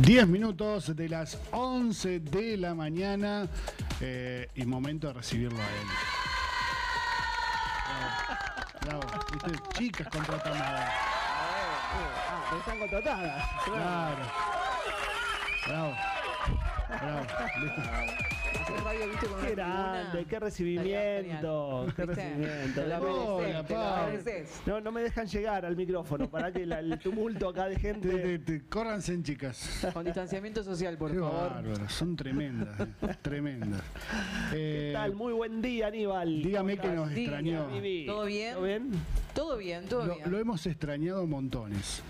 10 minutos de las 11 de la mañana eh, y momento de recibirlo a él. Bravo, bravo. Viste, chicas contratadas. Ah, están contratadas. Claro. Bravo. Bravo. Listo. Hacer radio, viste, con una Qué tribuna. grande, qué recibimiento, qué recibimiento. Te lo Hola, te. No, no me dejan llegar al micrófono para que la- el tumulto acá de Te- gente. te- te- córranse en chicas. Con distanciamiento social, por Qué favor. bárbaro, son tremendas, eh, tremendas. ¿Qué Eh, tal? Muy buen día, Aníbal. dígame que nos extrañó. ¿Todo bien? ¿Todo bien? Todo bien, todo Lo, bien. lo hemos extrañado montones.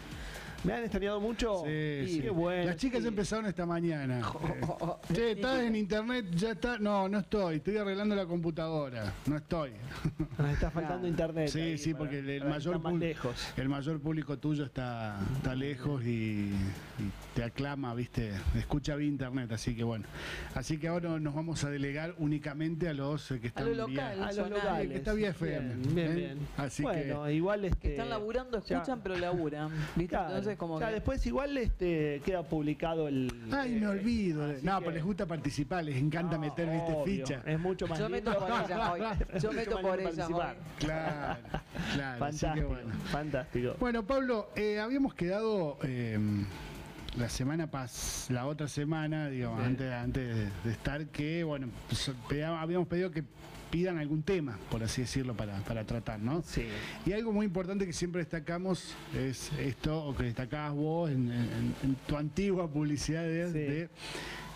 ¿Me han extrañado mucho? Sí, sí. Qué bueno. Las chicas sí. empezaron esta mañana. Eh. Che, ¿estás en internet? Ya está. No, no estoy. Estoy arreglando la computadora. No estoy. Nos está faltando internet. Sí, ahí sí, para- porque el, mayor lejos. el mayor público tuyo está, está lejos y, y te aclama, viste, escucha bien internet, así que bueno. Así que ahora nos vamos a delegar únicamente a los eh, que A están lo vía- local, A los locales. que está vía FM, Bien, bien, ¿eh? bien. Así bueno, igual este, Que están laburando, ya- escuchan, pero laburan. ¿Viste? Claro. Entonces, como Ya que- después igual este queda publicado el. Ay, me eh, olvido. No, que- pero les gusta participar, les encanta No, meter, viste, obvio, ficha. Es mucho más Yo meto por ella hoy. Yo meto por lindo ella hoy. Claro, claro. así que Fantástico, bueno. fantástico. Bueno, Pablo, eh, habíamos quedado eh, la semana pas, la otra semana, digamos, Sí. antes, antes de, estar, que bueno, pues, habíamos pedido que pidan algún tema, por así decirlo, para, para tratar, ¿no? Sí. Y algo muy importante que siempre destacamos es esto, o que destacabas vos en, en- en tu antigua publicidad de, Sí. de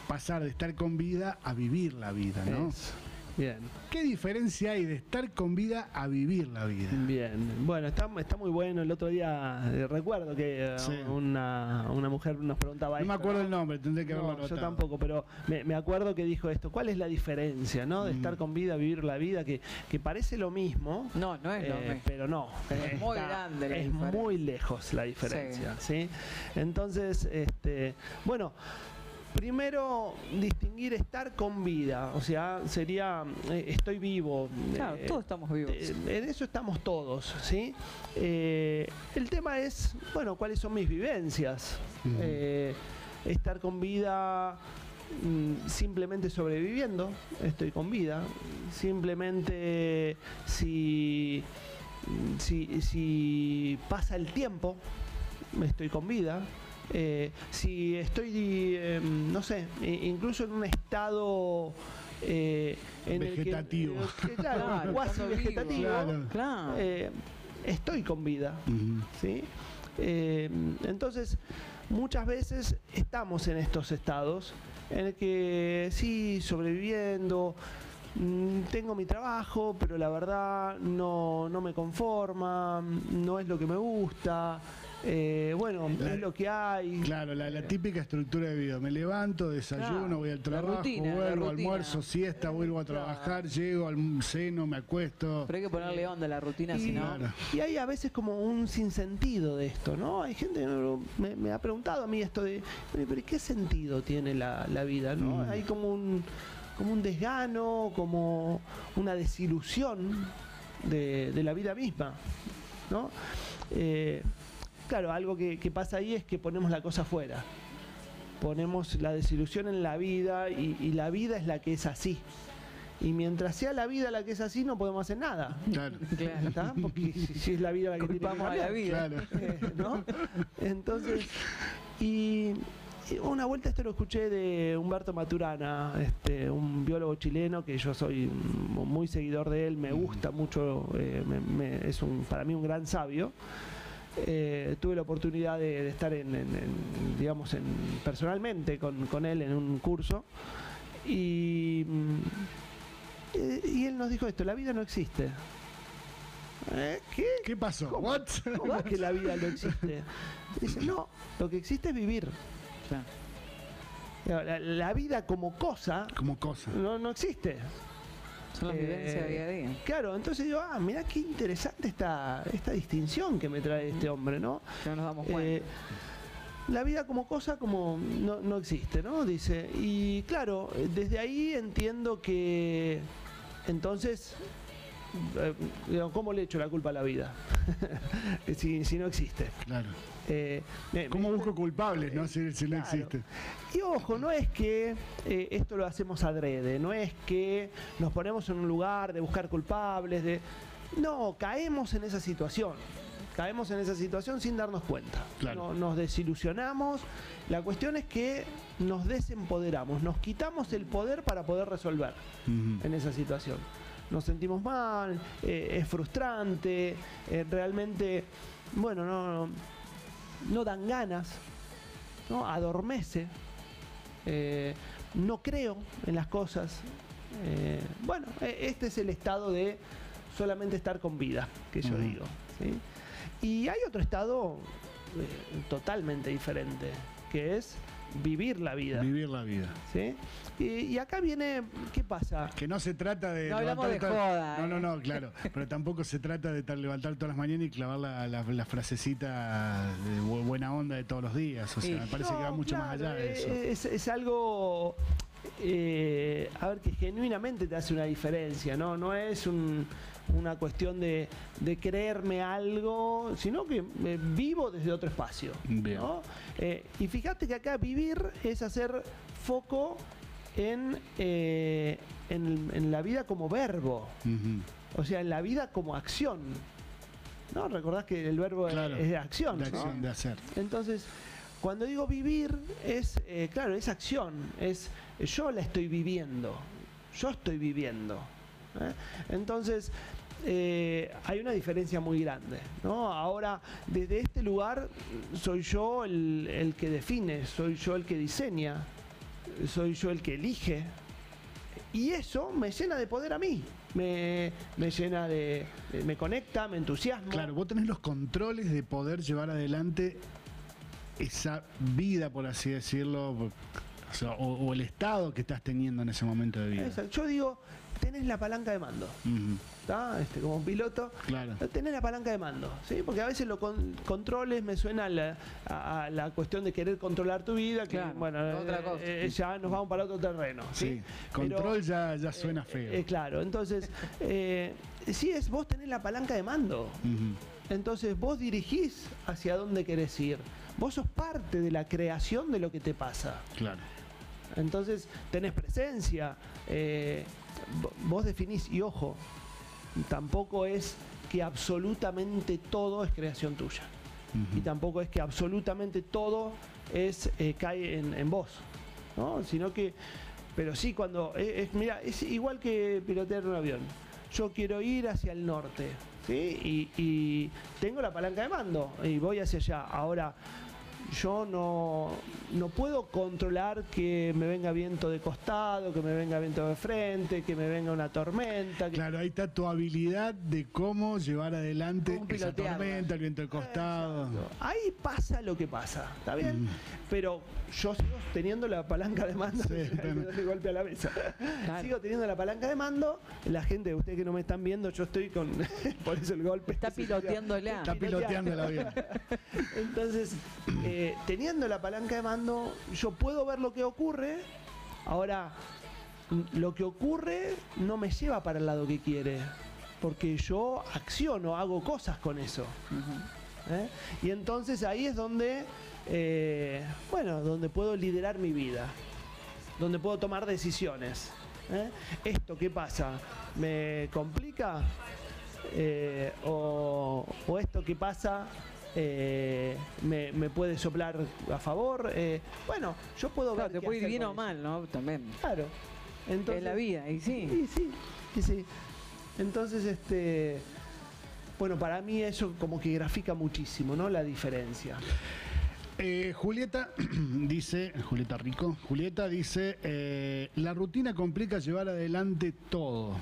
pasar de estar con vida a vivir la vida, ¿no? Eso. Bien, ¿Qué diferencia hay de estar con vida a vivir la vida? bien. Bueno, está, está muy bueno. El otro día eh, recuerdo que eh, Sí. una, una mujer nos preguntaba No me acuerdo el nombre, tendré que haberlo No, yo tampoco, pero me, me acuerdo que dijo esto. ¿Cuál es la diferencia, no? De Mm. estar con vida, vivir la vida, que, que parece lo mismo. No, no es lo eh, mismo. pero no. Es muy grande la Es diferencia. muy lejos la diferencia, ¿sí? Entonces, este, bueno, primero distinguir estar con vida, o sea, sería eh, estoy vivo. Claro, eh, todos estamos vivos. eh, en eso estamos todos, ¿sí? Eh, el tema es, bueno, ¿cuáles son mis vivencias? Eh, estar con vida mm, simplemente sobreviviendo, estoy con vida. Simplemente si, si, si pasa el tiempo, estoy con vida. Eh, si estoy, eh, no sé, incluso en un estado eh, en el que- Vegetativo. eh, que, claro, Claro, cuasi vegetativo, Claro. Claro. eh, estoy con vida. ¿sí? Eh, entonces, muchas veces estamos en estos estados en el que sí, sobreviviendo, mm, tengo mi trabajo, pero la verdad no, no me conforma, no es lo que me gusta, eh, bueno, La- es lo que hay. Claro, la, la típica estructura de vida. Me levanto, desayuno, Claro, voy al trabajo, rutina, vuelvo, almuerzo, siesta, vuelvo a trabajar, llego al seno, me acuesto. Pero hay que ponerle onda a la rutina, si Y, no. Claro. y hay a veces como un sinsentido de esto, ¿no? Hay gente que me, me ha preguntado a mí esto de, "Oye, pero ¿qué sentido tiene la, la vida? ¿no? Mm. Hay como un, como un desgano, como una desilusión de, de la vida misma, ¿no? Eh, claro, algo que, que pasa ahí es que ponemos la cosa afuera. Ponemos la desilusión en la vida y, y la vida es la que es así. Y mientras sea la vida la que es así, no podemos hacer nada. Claro. Claro. ¿Está? Porque si, si es la vida la que tiene que Culpamos a la vida. Claro. Eh, ¿no? Entonces, y, y una vuelta esto lo escuché de Humberto Maturana, este, un biólogo chileno que yo soy mm, muy seguidor de él, me gusta mucho, eh, me- me- es un, para mí un gran sabio. Eh, tuve la oportunidad de, de estar en, en- en, digamos, en, personalmente con, con él en un curso y, eh, y él nos dijo esto, la vida no existe. ¿Eh? ¿Qué? ¿Qué pasó? ¿Cómo? What? ¿Cómo es que la vida no existe? Dice, no, lo que existe es vivir. La, la vida como cosa Como cosa. no, no existe. Son las Eh, vivencias día a día. Claro, entonces digo, ah, mira qué interesante esta, esta distinción que me trae este hombre, ¿no? No nos damos Eh, cuenta. la vida como cosa como no, no existe, ¿no? Dice. Y claro, desde ahí entiendo que entonces eh, ¿cómo le echo la culpa a la vida? si, si no existe. Claro. Eh, ¿Cómo busco culpables, no? Si, si no existe. Y ojo, no es que eh, esto lo hacemos adrede, no es que nos ponemos en un lugar de buscar culpables, de... No, caemos en esa situación. Caemos en esa situación sin darnos cuenta. Claro. No- nos desilusionamos. La cuestión es que nos desempoderamos, nos quitamos el poder para poder resolver en esa situación. Nos sentimos mal, eh, es frustrante, eh, realmente, bueno, no, no, no dan ganas, ¿no? adormece, eh, no creo en las cosas. bueno, e- este es el estado de solamente estar con vida, que yo digo. ¿sí? Y hay otro estado totalmente diferente, que es vivir la vida. Vivir la vida. ¿sí? Y, y acá viene, ¿qué pasa? Que no se trata de. No hablamos levantar de todas- joda, No, no, ¿eh? no, claro. Pero tampoco se trata de tal- levantar todas las mañanas y clavar la, la- la frasecita de bu- buena onda de todos los días. O sea, Sí. me parece que va mucho más allá de eso. eh, Es, es algo, eh, a ver, que genuinamente te hace una diferencia, ¿no? No es un- una cuestión de, de creerme algo, sino que eh, vivo desde otro espacio. Bien. ¿no? Eh, y fíjate que acá vivir es hacer foco en, eh, en, en la vida como verbo, o sea, en la vida como acción. ¿No? Recordás que el verbo Claro, es de acción. De ¿no? acción, de hacer. Entonces, cuando digo vivir, es, eh, claro, es acción, es yo la estoy viviendo, yo estoy viviendo. ¿eh? Entonces, eh, hay una diferencia muy grande. ¿no? Ahora, desde este lugar, soy yo el, el que define, soy yo el que diseña, soy yo el que elige. Y eso me llena de poder a mí, me, me llena de, de- me conecta, me entusiasma. Claro, vos tenés los controles de poder llevar adelante esa vida, por así decirlo, o, el estado que estás teniendo en ese momento de vida. Exacto. Yo digo, tenés la palanca de mando, ¿está? Este, como piloto, Claro. tenés la palanca de mando, ¿sí? Porque a veces los controles me suena a la, a- a la cuestión de querer controlar tu vida, que Claro, bueno, otra eh, cosa. eh, ya nos vamos para otro terreno, ¿sí? Sí, Pero, control ya, ya suena feo. eh, claro, entonces, eh, sí es, vos tenés la palanca de mando, entonces vos dirigís hacia dónde querés ir, vos sos parte de la creación de lo que te pasa. Claro. Entonces tenés presencia, eh, vo- vos definís, y ojo, tampoco es que absolutamente todo es creación tuya. Y tampoco es que absolutamente todo es eh, cae en, en vos. ¿no? Sino que, pero sí cuando, eh, es, mira, es igual que pilotear un avión. Yo quiero ir hacia el norte, ¿sí? Y, y tengo la palanca de mando y voy hacia allá. Ahora, yo no, no puedo controlar que me venga viento de costado, que me venga viento de frente, que me venga una tormenta. que- Claro, ahí está tu habilidad de cómo llevar adelante esa tormenta, el viento de costado. Exacto. Ahí pasa lo que pasa, ¿está bien? Mm. Pero yo sigo teniendo la palanca de mando, Sí, bien. doy golpe a la mesa. Claro. Sigo teniendo la palanca de mando, la gente, ustedes que no me están viendo, yo estoy con, por eso el golpe. Está piloteándola. Está piloteando el avión. Entonces, eh, teniendo la palanca de mando, yo puedo ver lo que ocurre. Ahora, lo que ocurre no me lleva para el lado que quiere, porque yo acciono, hago cosas con eso. ¿eh? Y entonces ahí es donde, eh, bueno, donde puedo liderar mi vida, donde puedo tomar decisiones. ¿eh? ¿Esto qué pasa? ¿Me complica? Eh, o, o esto que pasa eh, me, me puede soplar a favor? Eh, bueno, yo puedo Claro, ver te qué puede ir bien o mal, ¿no? También. Claro. Entonces, es la vida, y sí. y sí, y sí. Entonces, este, bueno, para mí eso como que grafica muchísimo, ¿no? La diferencia. Eh, Julieta dice, Julieta Rico, Julieta dice, eh, la rutina complica llevar adelante todo.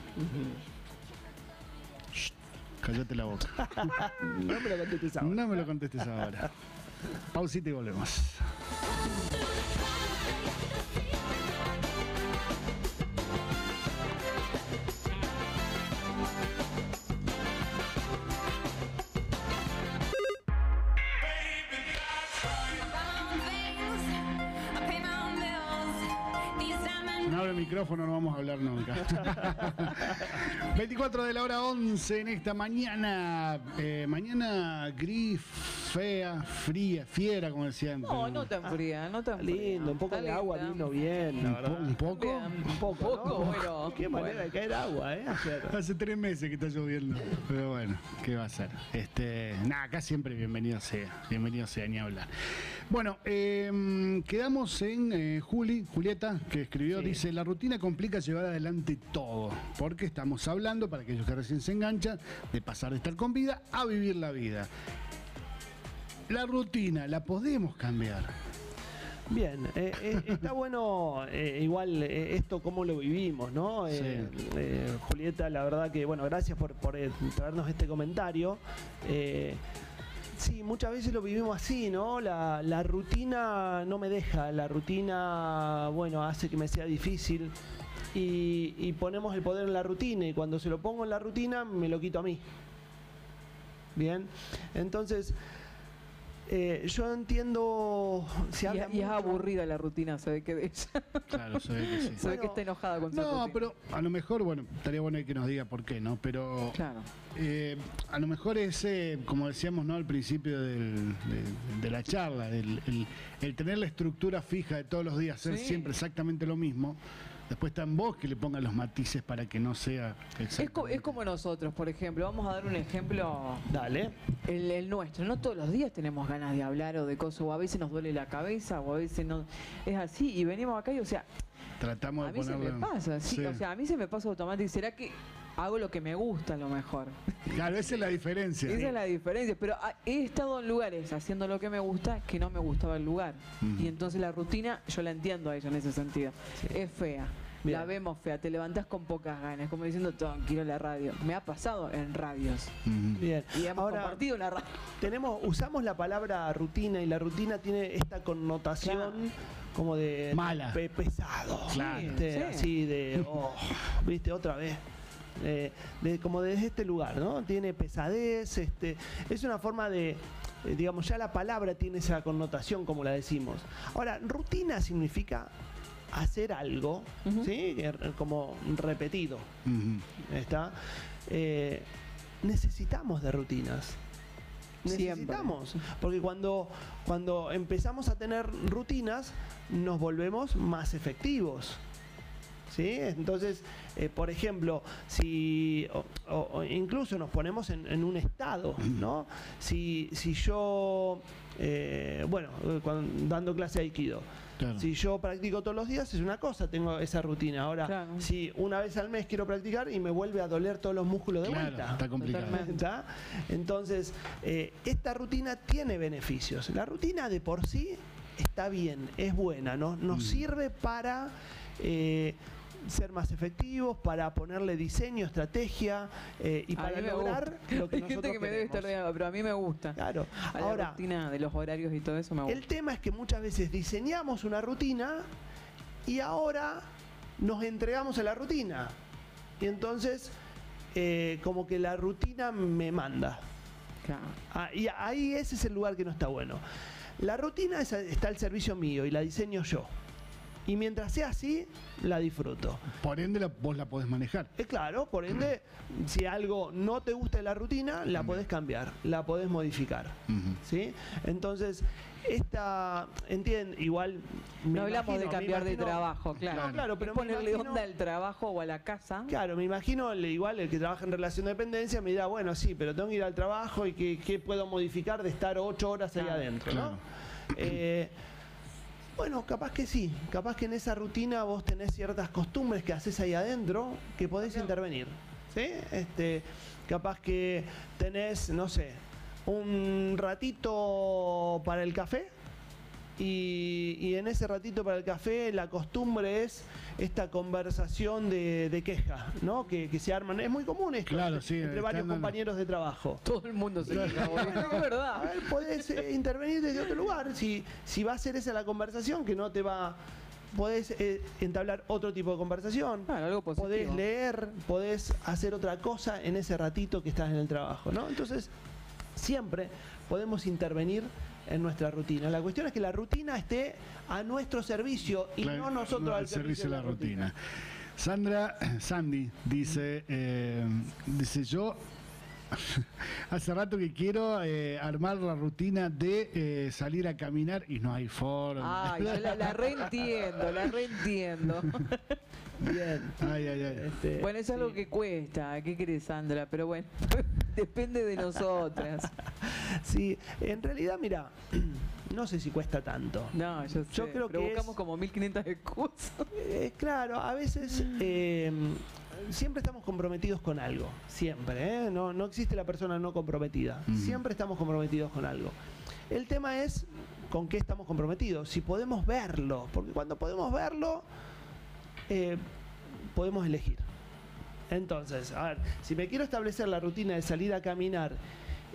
Cállate la boca. No me lo contestes ahora. No me lo contestes ahora. Pausita y volvemos. abre el micrófono no vamos a hablar nunca. 24 de la hora 11 en esta mañana. eh, mañana gris, fea, fría, fiera, como decían. No, no tan fría, no tan fría. lindo, un poco Está de agua linda. vino bien, la Un, po- verdad. un poco. Bien, Un poco, poco, ¿no? bueno. Qué manera bueno. de caer agua, ¿eh? Ayer. Hace tres meses que está lloviendo. Pero bueno, ¿qué va a ser? Este, nada, acá siempre bienvenido sea. Bienvenido sea, ni hablar. Bueno, eh, quedamos en eh, Juli, Julieta, que escribió, Sí. dice, la rutina complica llevar adelante todo. Porque estamos hablando, para aquellos que recién se enganchan, de pasar de estar con vida a vivir la vida. La rutina, ¿la podemos cambiar? Bien, eh, eh, está bueno eh, igual esto cómo lo vivimos, ¿no? Eh, Julieta, la verdad que, bueno, gracias por, por traernos este comentario. Sí, muchas veces lo vivimos así, ¿no? La, la rutina no me deja, la rutina, bueno, hace que me sea difícil. Y, y ponemos el poder en la rutina y cuando se lo pongo en la rutina me lo quito a mí. Bien, entonces eh, yo entiendo... Se Y, habla y es aburrida la rutina, se ve que de ella. Claro, se ve que sí. Se ve Bueno, que está enojada con su No, rutina. pero a lo mejor, bueno, estaría bueno que nos diga por qué, ¿no? Pero Claro. Eh, a lo mejor ese, como decíamos ¿no? al principio del- de, de la charla, el, el- el tener la estructura fija de todos los días, hacer Sí. siempre exactamente lo mismo, después está en vos que le pongan los matices para que no sea Es, co- es como nosotros, por ejemplo. Vamos a dar un ejemplo, Dale. el, el nuestro. No todos los días tenemos ganas de hablar o de cosas, o a veces nos duele la cabeza, o a veces no. Es así, y venimos acá y, o sea, Tratamos a de mí se ponerlo. me pasa, sí, Sí. O sea, a mí se me pasa automático. ¿Será que hago lo que me gusta a lo mejor? Claro, esa es la diferencia. Esa es la diferencia. Pero he estado en lugares haciendo lo que me gusta que no me gustaba el lugar. Y entonces la rutina, yo la entiendo a ella en ese sentido. Es fea. Bien. La vemos fea, te levantás con pocas ganas, como diciendo, "Tom, quiero la radio. Me ha pasado en radios. Bien. Y hemos Ahora, compartido una radio. tenemos, usamos la palabra rutina y la rutina tiene esta connotación Claro. como de Mala. pe- pesado. Claro. ¿viste? Sí. Así de, oh, viste, otra vez. Eh, de, como desde este lugar, ¿no? Tiene pesadez, este, es una forma de, eh, digamos, ya la palabra tiene esa connotación como la decimos. Ahora, rutina significa hacer algo. ¿sí? Que- Como repetido. ¿Está? Eh, necesitamos de rutinas. Siempre. Necesitamos. Porque cuando, cuando empezamos a tener rutinas, nos volvemos más efectivos. ¿Sí? Entonces, eh, por ejemplo, si o- o- o incluso nos ponemos en, en un estado, ¿no? Si, si yo, eh, bueno, cuando- dando clase de Aikido, Claro. si yo practico todos los días es una cosa, tengo esa rutina. Ahora, Claro. si una vez al mes quiero practicar y me vuelve a doler todos los músculos de Claro, vuelta. está complicado. Entonces, eh, esta rutina tiene beneficios. La rutina de por sí está bien, es buena, ¿no? nos Mm. sirve para eh, ser más efectivos, para ponerle diseño, estrategia eh, y A para lograr lo que Hay gente nosotros que me debe estar odiando, pero a mí me gusta. Claro. A la Ahora, rutina de los horarios y todo eso me gusta. el tema es que muchas veces diseñamos una rutina y ahora nos entregamos a la rutina. Y entonces, eh, como que la rutina me manda. Claro. Ah, y ahí ese es el lugar que no está bueno. La rutina es- está al servicio mío y la diseño yo. Y mientras sea así, la disfruto. Por ende, la- vos la podés manejar. Es claro, por ende, si algo no te gusta de la rutina, la podés cambiar, la podés modificar. ¿Sí? Entonces, esta, entiende, igual. me No hablamos imagino- de cambiar de trabajo, claro. No, claro, pero ponerle imagino- onda al trabajo o a la casa. Claro, me imagino, igual el que trabaja en relación de dependencia me dirá, bueno, sí, pero tengo que ir al trabajo y qué, qué puedo modificar de estar ocho horas ahí Claro. adentro, Claro. ¿no? Eh, bueno, capaz que sí, capaz que en esa rutina vos tenés ciertas costumbres que haces ahí adentro que podés intervenir, ¿sí? Este, capaz que tenés, no sé, un ratito para el café y, y en ese ratito para el café la costumbre es esta conversación de, de queja, ¿no? Que, que se arman. Es muy común esto Claro, entre, sí, entre varios compañeros de trabajo. Todo el mundo se queja, boludo. Es A verdad. ver, podés eh, intervenir desde otro lugar. Si, si va a ser esa la conversación, que no te va. Podés eh, entablar otro tipo de conversación. Claro, algo positivo. Podés leer, podés hacer otra cosa en ese ratito que estás en el trabajo, ¿no? Entonces, siempre podemos intervenir en nuestra rutina. La cuestión es que la rutina esté a nuestro servicio y Claro, no nosotros no, al servicio de la rutina. Sandra, Sandy, dice, eh, dice yo hace rato que quiero eh, armar la rutina de eh, salir a caminar y no hay forma. Ay, yo la, la reentiendo, la reentiendo. Bien. Ay, ay, ay. Este, Bueno, es algo que cuesta, ¿qué crees, Sandra? Pero bueno, depende de nosotras. Sí, en realidad, mira, no sé si cuesta tanto. No, yo sé. Yo creo que Provocamos es- como 1500 excusas. Eh, claro, a veces eh, siempre estamos comprometidos con algo, siempre, ¿eh? no, no existe la persona no comprometida, siempre estamos comprometidos con algo. El tema es con qué estamos comprometidos, si podemos verlo, porque cuando podemos verlo, eh, podemos elegir. Entonces, a ver, si me quiero establecer la rutina de salir a caminar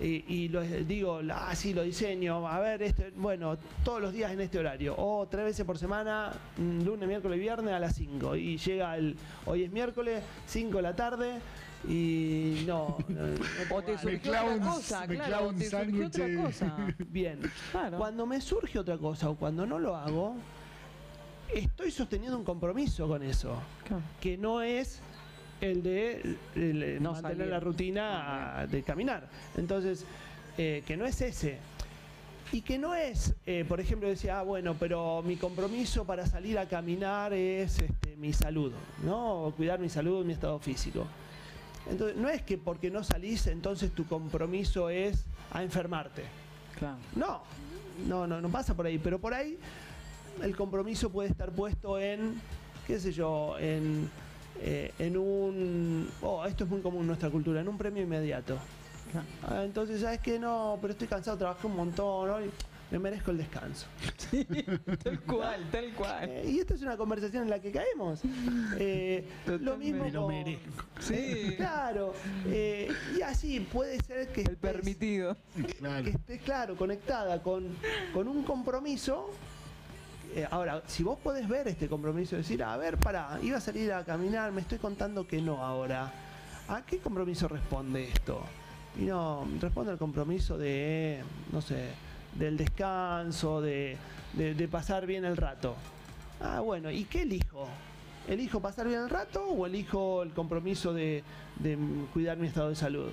y lo digo, ah, sí, lo diseño, a ver, este, bueno, todos los días en este horario, o tres veces por semana, mm, lunes, miércoles y viernes a las 5, y llega el, hoy es miércoles, 5 de la tarde, y no, no, no O te surgió clavo otra un- cosa, me claro, clavo o un te surgió otra sándwich, cosa. Bien, Claro. cuando me surge otra cosa o cuando no lo hago, estoy sosteniendo un compromiso con eso Claro. que no es el de el- No mantener salir. la rutina de caminar. Entonces, eh, que no es ese. Y que no es, eh, por ejemplo, decía, ah, bueno, pero mi compromiso para salir a caminar es este, mi salud, ¿no? Cuidar mi salud, mi estado físico. Entonces, no es que porque no salís, entonces tu compromiso es a enfermarte. Claro. No, no, no, no pasa por ahí. Pero por ahí el compromiso puede estar puesto en, qué sé yo, en, eh, en un... Oh, esto es muy común en nuestra cultura, en un premio inmediato. Ah, entonces, ¿sabes qué? No, pero estoy cansado, trabajé un montón, hoy me merezco el descanso. Tal cual, tal cual. Eh, y esta es una conversación en la que caemos. Eh, lo mismo Me lo con- merezco. Sí. Claro, y así puede ser que El estés- permitido. Claro. que esté claro, conectada con, con un compromiso. Eh, ahora, si vos podés ver este compromiso, decir, a ver, pará, iba a salir a caminar, me estoy contando que no ahora. ¿A qué compromiso responde esto? Y no, responde al compromiso de, no sé, del descanso, de, de- pasar bien el rato. Ah, bueno, ¿y qué elijo? ¿Elijo pasar bien el rato o elijo el compromiso de, cuidar mi estado de salud?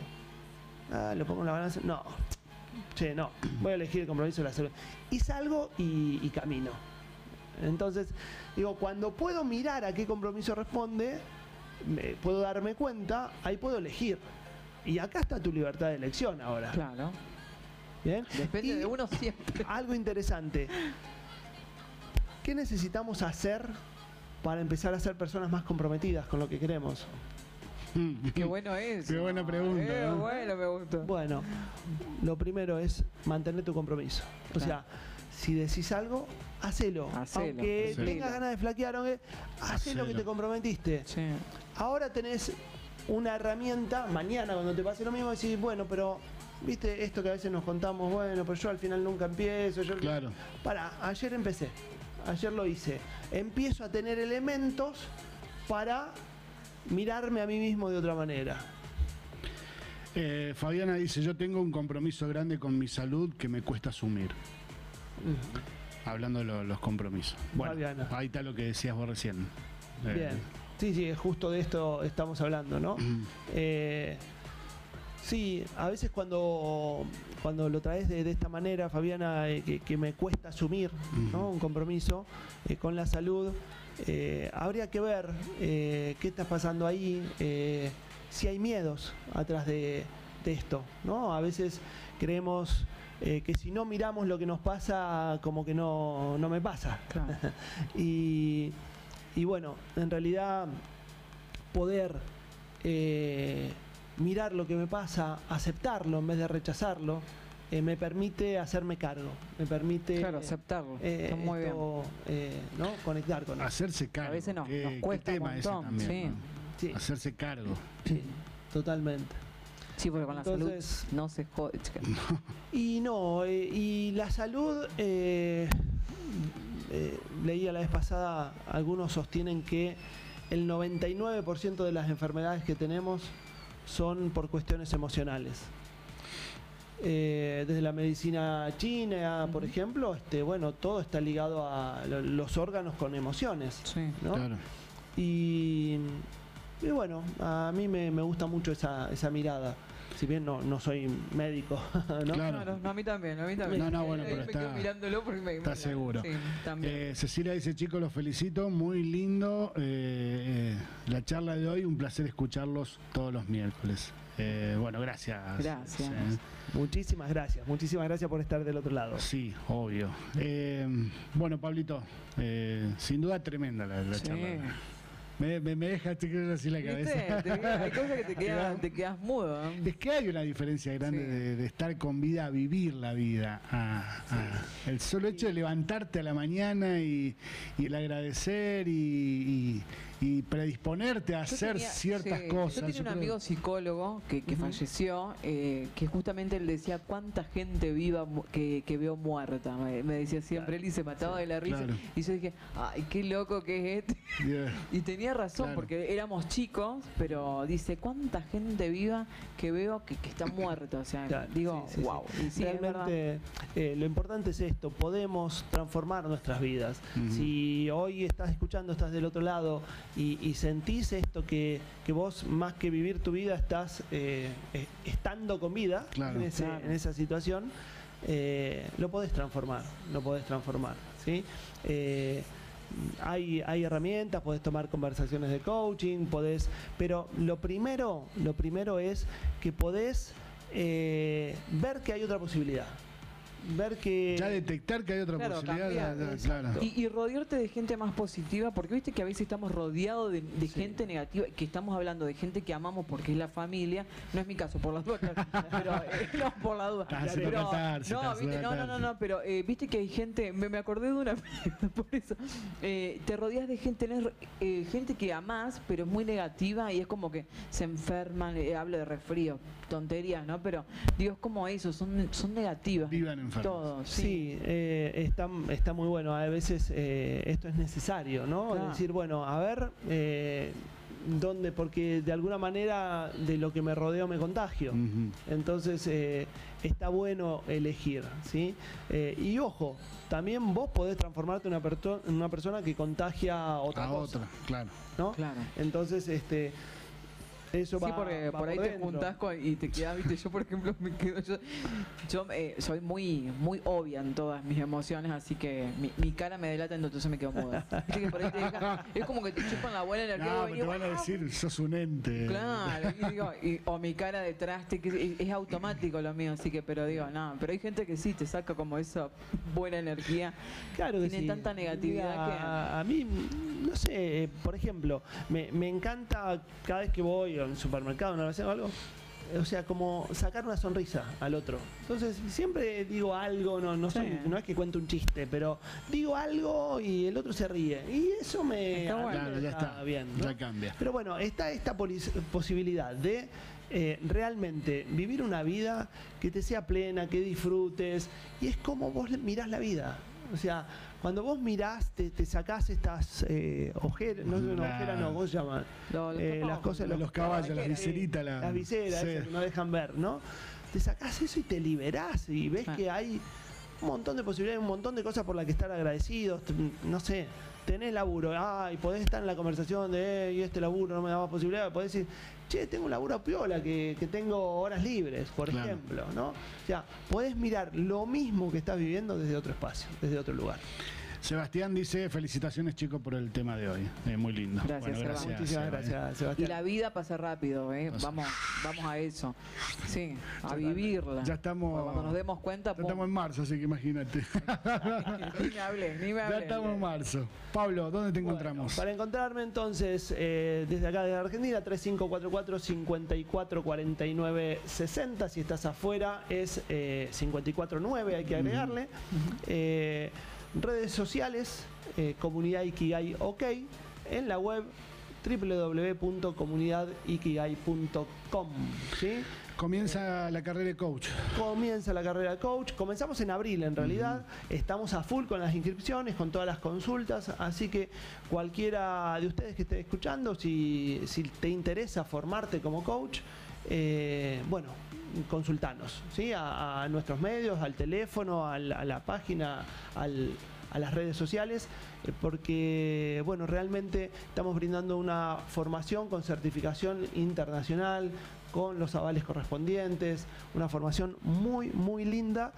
Ah, lo pongo en la balanza. No, che, no, voy a elegir el compromiso de la salud. Y salgo y camino. Entonces, digo, cuando puedo mirar a qué compromiso responde, me- puedo darme cuenta, ahí puedo elegir. Y acá está tu libertad de elección ahora. Claro. ¿Bien? Depende Y de uno siempre. Algo interesante. ¿Qué necesitamos hacer para empezar a ser personas más comprometidas con lo que queremos? Qué bueno es. Qué buena pregunta, Qué ¿no? bueno, me gustó. Bueno, lo primero es mantener tu compromiso. O sea, si decís algo, hacelo. Hacelo, Aunque hacelo. tengas ganas de flaquear, aunque hacé lo que te comprometiste. Sí. Ahora tenés una herramienta, mañana cuando te pase lo mismo, decís, bueno, pero viste esto que a veces nos contamos, bueno, pero yo al final nunca empiezo. Yo... Claro. Para, ayer empecé, ayer lo hice. Empiezo a tener elementos para mirarme a mí mismo de otra manera. Eh, Fabiana dice, yo tengo un compromiso grande con mi salud que me cuesta asumir. Hablando de lo- los compromisos. Bueno, Fabiana. ahí está lo que decías vos recién. Eh, Bien. Sí, sí, justo de esto estamos hablando, ¿no? Eh, sí, a veces cuando, cuando lo traes de, de esta manera, Fabiana, eh, que, que me cuesta asumir ¿no? Un compromiso eh, con la salud, eh, habría que ver eh, qué está pasando ahí, eh, si hay miedos atrás de, de esto, ¿no? A veces creemos eh, que si no miramos lo que nos pasa, como que no, no me pasa. Claro. y, y bueno, en realidad poder eh, mirar lo que me pasa, aceptarlo en vez de rechazarlo, eh, me permite hacerme cargo, me permite Claro, aceptarlo. eh, Está muy bien. esto, eh, ¿no? conectar con eso. Hacerse cargo. A veces nos- Qué- nos cuesta un montón, también, sí. ¿no? Sí, Hacerse cargo. sí, totalmente. Sí, porque con Entonces- la salud no se jode. Y no, eh, y la salud, eh, eh, leía la vez pasada, algunos sostienen que el 99% de las enfermedades que tenemos son por cuestiones emocionales. eh, desde la medicina china, por ejemplo, este, bueno, todo está ligado a lo- los órganos con emociones. Sí. ¿no? Claro. Y, y bueno, a mí me, me gusta mucho esa, esa mirada. Si bien no, no soy médico, ¿no? Claro. No, a mí también, a mí también. No, no, bueno, pero me está- quedo mirándolo porque me, está seguro. Sí, también. Eh, Cecilia dice, chicos, los felicito, muy lindo eh, eh, la charla de hoy, un placer escucharlos todos los miércoles. Eh, bueno, gracias. Gracias. Eh, Muchísimas gracias, muchísimas gracias por estar del otro lado. Sí, obvio. Eh, bueno, Pablito, eh, sin duda tremenda la, la Sí. charla. Me, me, me deja te quedas así la cabeza. Queda- hay cosas que te, te quedas mudo. ¿eh? Es que hay una diferencia grande Sí. de, de estar con vida a vivir la vida. a- a- el solo hecho de levantarte a la mañana y, y el agradecer y, y- y predisponerte a Yo hacer tenía- ciertas sí, cosas. Yo tenía un creo- amigo psicólogo que, que falleció, eh, que justamente él decía cuánta gente viva que, que veo muerta. Me, me decía siempre él y se mataba de la risa. claro. Y yo dije, ay, qué loco que es este. Yeah. Y tenía razón, Claro. porque éramos chicos, pero dice, cuánta gente viva que veo que, que está muerta. O sea, Claro, digo, sí, wow. Y. Realmente eh, lo importante es esto, podemos transformar nuestras vidas. Si hoy estás escuchando, estás del otro lado y, y sentís esto que, que vos más que vivir tu vida estás eh, eh, estando con vida Claro. en, ese- Claro. en esa situación, eh, lo podés transformar, lo podés transformar. ¿sí? Eh, hay, hay herramientas, podés tomar conversaciones de coaching, podés, pero lo primero, lo primero es que podés eh, ver que hay otra posibilidad. Ver que Ya detectar que hay otra Claro, posibilidad. cambiar, claro. Y, y rodearte de gente más positiva, porque viste que a veces estamos rodeados de, de gente negativa, que estamos hablando de gente que amamos porque es la familia. No es mi caso, por las dudas, pero eh, no por la duda. Pero- no, viste, no, no, catar. no, no, pero eh, viste que hay gente, me, me acordé de una, por eso, eh, te rodeas de gente, tenés, eh, gente que amás, pero es muy negativa y es como que se enferman, eh, hablo de resfrío, tonterías, ¿no? Pero digo, es como eso, son, son negativas. Vivan enfermos. Todos, sí. Sí, eh, está, está muy bueno. A veces eh, esto es necesario, ¿no? Claro. Decir, bueno, a ver, eh, ¿dónde? Porque de alguna manera de lo que me rodeo me contagio. Entonces eh, está bueno elegir, ¿sí? Eh, y ojo, también vos podés transformarte en una, persona que contagia a otra A cosa, otra, claro. ¿no? Claro. Entonces, este, eso Sí, va, porque va por ahí te juntás con- y te quedas, viste, yo por ejemplo me quedo, yo, yo, eh, soy muy muy obvia en todas mis emociones, así que mi, mi cara me delata, entonces me quedo muda. Viste que por ahí te deja- es como que te chupan la buena energía. No, vos pero venís, te van a "Ah, decir, sos un ente. Claro, y digo, y- o mi cara de traste, que es, es automático lo mío, así que, pero digo, no, pero hay gente que sí te saca como esa buena energía. Claro Tiene sí. tanta negatividad Mira, que- A, mí, no sé, por ejemplo, me, me encanta cada vez que voy a un supermercado, una vez o algo, o sea, como sacar una sonrisa al otro. Entonces, siempre digo algo, no, no, soy- no es que cuento un chiste, pero digo algo y el otro se ríe. Y eso me, Está bueno. Claro, ya está. bien. ¿no? Ya cambia. Pero bueno, está esta posibilidad de eh, realmente vivir una vida que te sea plena, que disfrutes, y es como vos mirás la vida. O sea, cuando vos mirás, te, te sacás estas eh, ojeras, no, no, La- ojeras no, ¿cómo se llaman? Los Eh, las cosas, Los caballos, las viseritas, la- las viseras, sí. esas que no dejan ver, ¿no? Te sacás eso y te liberás y ves Ah. que hay un montón de posibilidades, un montón de cosas por las que estar agradecidos, no sé, tenés laburo, ah, y podés estar en la conversación de, "Eh, y este laburo no me da más posibilidades, podés decir, che, tengo un laburo piola, que, que tengo horas libres, por Claro. ejemplo, ¿no? O sea, podés mirar lo mismo que estás viviendo desde otro espacio, desde otro lugar. Sebastián dice, felicitaciones chicos por el tema de hoy. Eh, muy lindo. Gracias, bueno, Seba. gracias. Muchísimas Seba, eh. gracias, Y Sebastián. la vida pasa rápido, ¿eh? Vamos, vamos a eso. Sí, a vivirla. Ya estamos- Cuando nos demos cuenta, Ya estamos en marzo, así que imagínate. ni me hablé, ni me ya hablé. estamos en marzo. Pablo, ¿dónde te encontramos? Para encontrarme entonces eh, desde acá de Argentina, 3544-5449-60. Si estás afuera es eh, 549, hay que agregarle. Eh, redes sociales, eh, comunidad Ikigai OK. En la web www.comunidadikigai.com. ¿sí? Comienza la carrera de coach. Comienza la carrera de coach. Comenzamos en abril en realidad. Estamos a full con las inscripciones, con todas las consultas. Así que cualquiera de ustedes que esté escuchando, si, si te interesa formarte como coach, eh, bueno, consultanos, ¿sí? A, a nuestros medios, al teléfono, al- a la página, al- a las redes sociales, eh, porque bueno, realmente estamos brindando una formación con certificación internacional, con los avales correspondientes, una formación muy, muy linda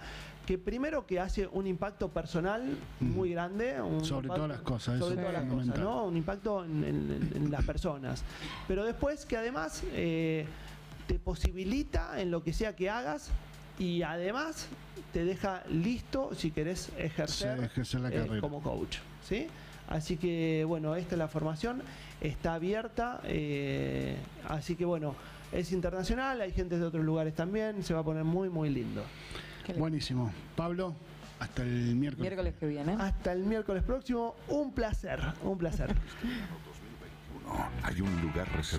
que primero que hace un impacto personal muy grande. un Sobre impacto- todas las cosas, Sobre todas las cosas. ¿no? Un impacto en, en- en las personas. Pero después que además eh, te posibilita en lo que sea que hagas y además te deja listo si querés ejercer, Sí, ejercer la eh, como coach. ¿sí? Así que bueno, esta es la formación, está abierta, eh, así que bueno, es internacional, hay gente de otros lugares también, se va a poner muy muy lindo. Buenísimo. Pablo, hasta el miércoles. Miércoles que viene. Hasta el miércoles próximo, un placer, un placer. Hay un lugar reservado.